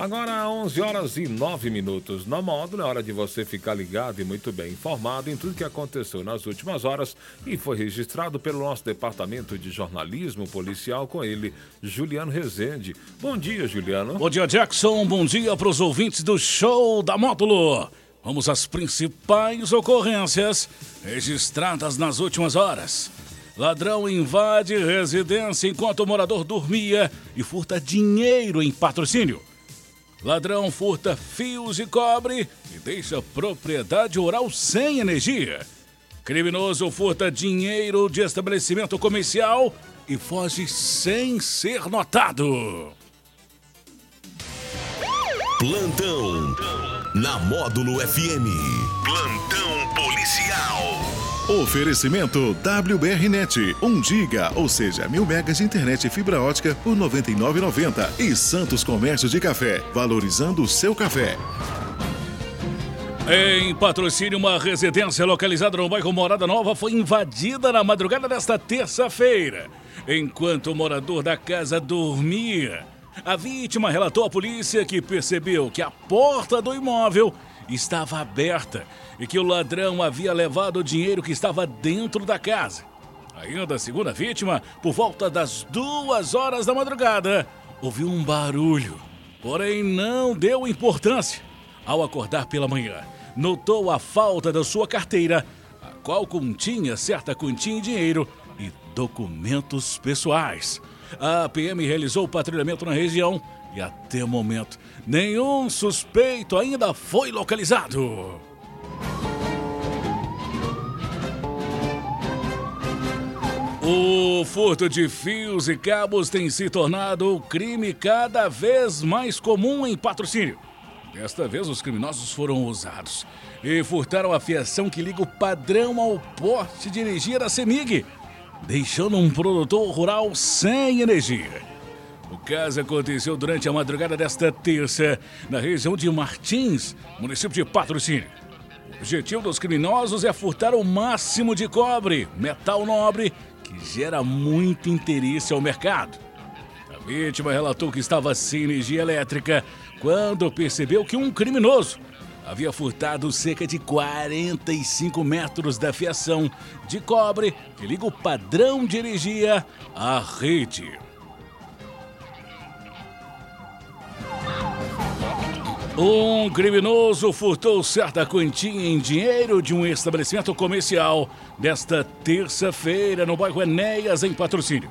Agora, 11 horas e 9 minutos. Na módulo, é hora de você ficar ligado e muito bem informado em tudo que aconteceu nas últimas horas e foi registrado pelo nosso departamento de jornalismo policial com ele, Juliano Rezende. Bom dia, Juliano. Bom dia, Jackson. Bom dia para os ouvintes do show da módulo. Vamos às principais ocorrências registradas nas últimas horas. Ladrão invade residência enquanto o morador dormia e furta dinheiro em patrocínio. Ladrão furta fios de cobre e deixa propriedade oral sem energia. Criminoso furta dinheiro de estabelecimento comercial e foge sem ser notado. Plantão na Módulo FM. Plantão policial. Oferecimento WBRnet, 1 giga, ou seja, mil megas de internet e fibra ótica por R$ 99,90. E Santos Comércio de Café, valorizando o seu café. Em patrocínio, uma residência localizada no bairro Morada Nova foi invadida na madrugada desta terça-feira. Enquanto o morador da casa dormia, a vítima relatou à polícia que percebeu que a porta do imóvel estava aberta e que o ladrão havia levado o dinheiro que estava dentro da casa. Ainda a vítima, por volta das duas horas da madrugada, ouviu um barulho, porém não deu importância. Ao acordar pela manhã, notou a falta da sua carteira, a qual continha certa quantia em dinheiro e documentos pessoais. A PM realizou o patrulhamento na região e até o momento nenhum suspeito ainda foi localizado. O furto de fios e cabos tem se tornado o crime cada vez mais comum em patrocínio. Desta vez, os criminosos foram ousados e furtaram a fiação que liga o padrão ao poste de energia da CEMIG, deixando um produtor rural sem energia. Caso aconteceu durante a madrugada desta terça, na região de Martins, município de Patrocínio. O objetivo dos criminosos é furtar o máximo de cobre, metal nobre que gera muito interesse ao mercado. A vítima relatou que estava sem energia elétrica quando percebeu que um criminoso havia furtado cerca de 45 metros da fiação de cobre que liga o padrão de energia à rede. Um criminoso furtou certa quantia em dinheiro de um estabelecimento comercial desta terça-feira no bairro Enéas, em patrocínio.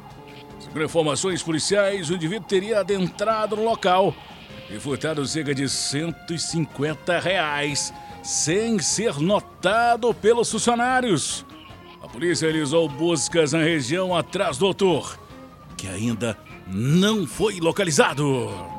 Segundo informações policiais, o indivíduo teria adentrado no local e furtado cerca de 150 reais, sem ser notado pelos funcionários. A polícia realizou buscas na região atrás do autor, que ainda não foi localizado.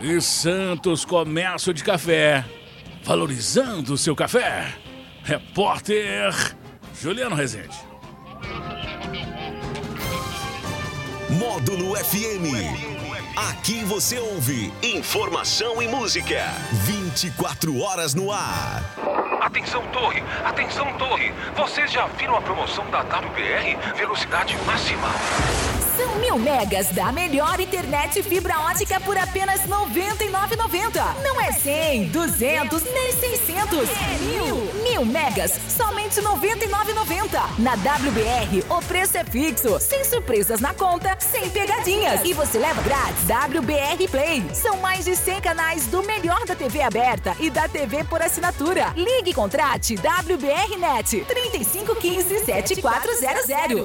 E Santos Comércio de Café, valorizando o seu café. Repórter Juliano Rezende. Módulo FM. Aqui você ouve informação e música. 24 horas no ar. Atenção, torre! Atenção, torre! Vocês já viram a promoção da WBR? Velocidade máxima. São mil megas da melhor internet fibra ótica por apenas R$ 99,90. Não é 100, 200, nem 600. É mil. Mil megas, somente R$ 99,90. Na WBR, o preço é fixo, sem surpresas na conta, sem pegadinhas. E você leva grátis WBR Play. São mais de 100 canais do melhor da TV aberta e da TV por assinatura. Ligue e contrate WBR Net 3515 7400.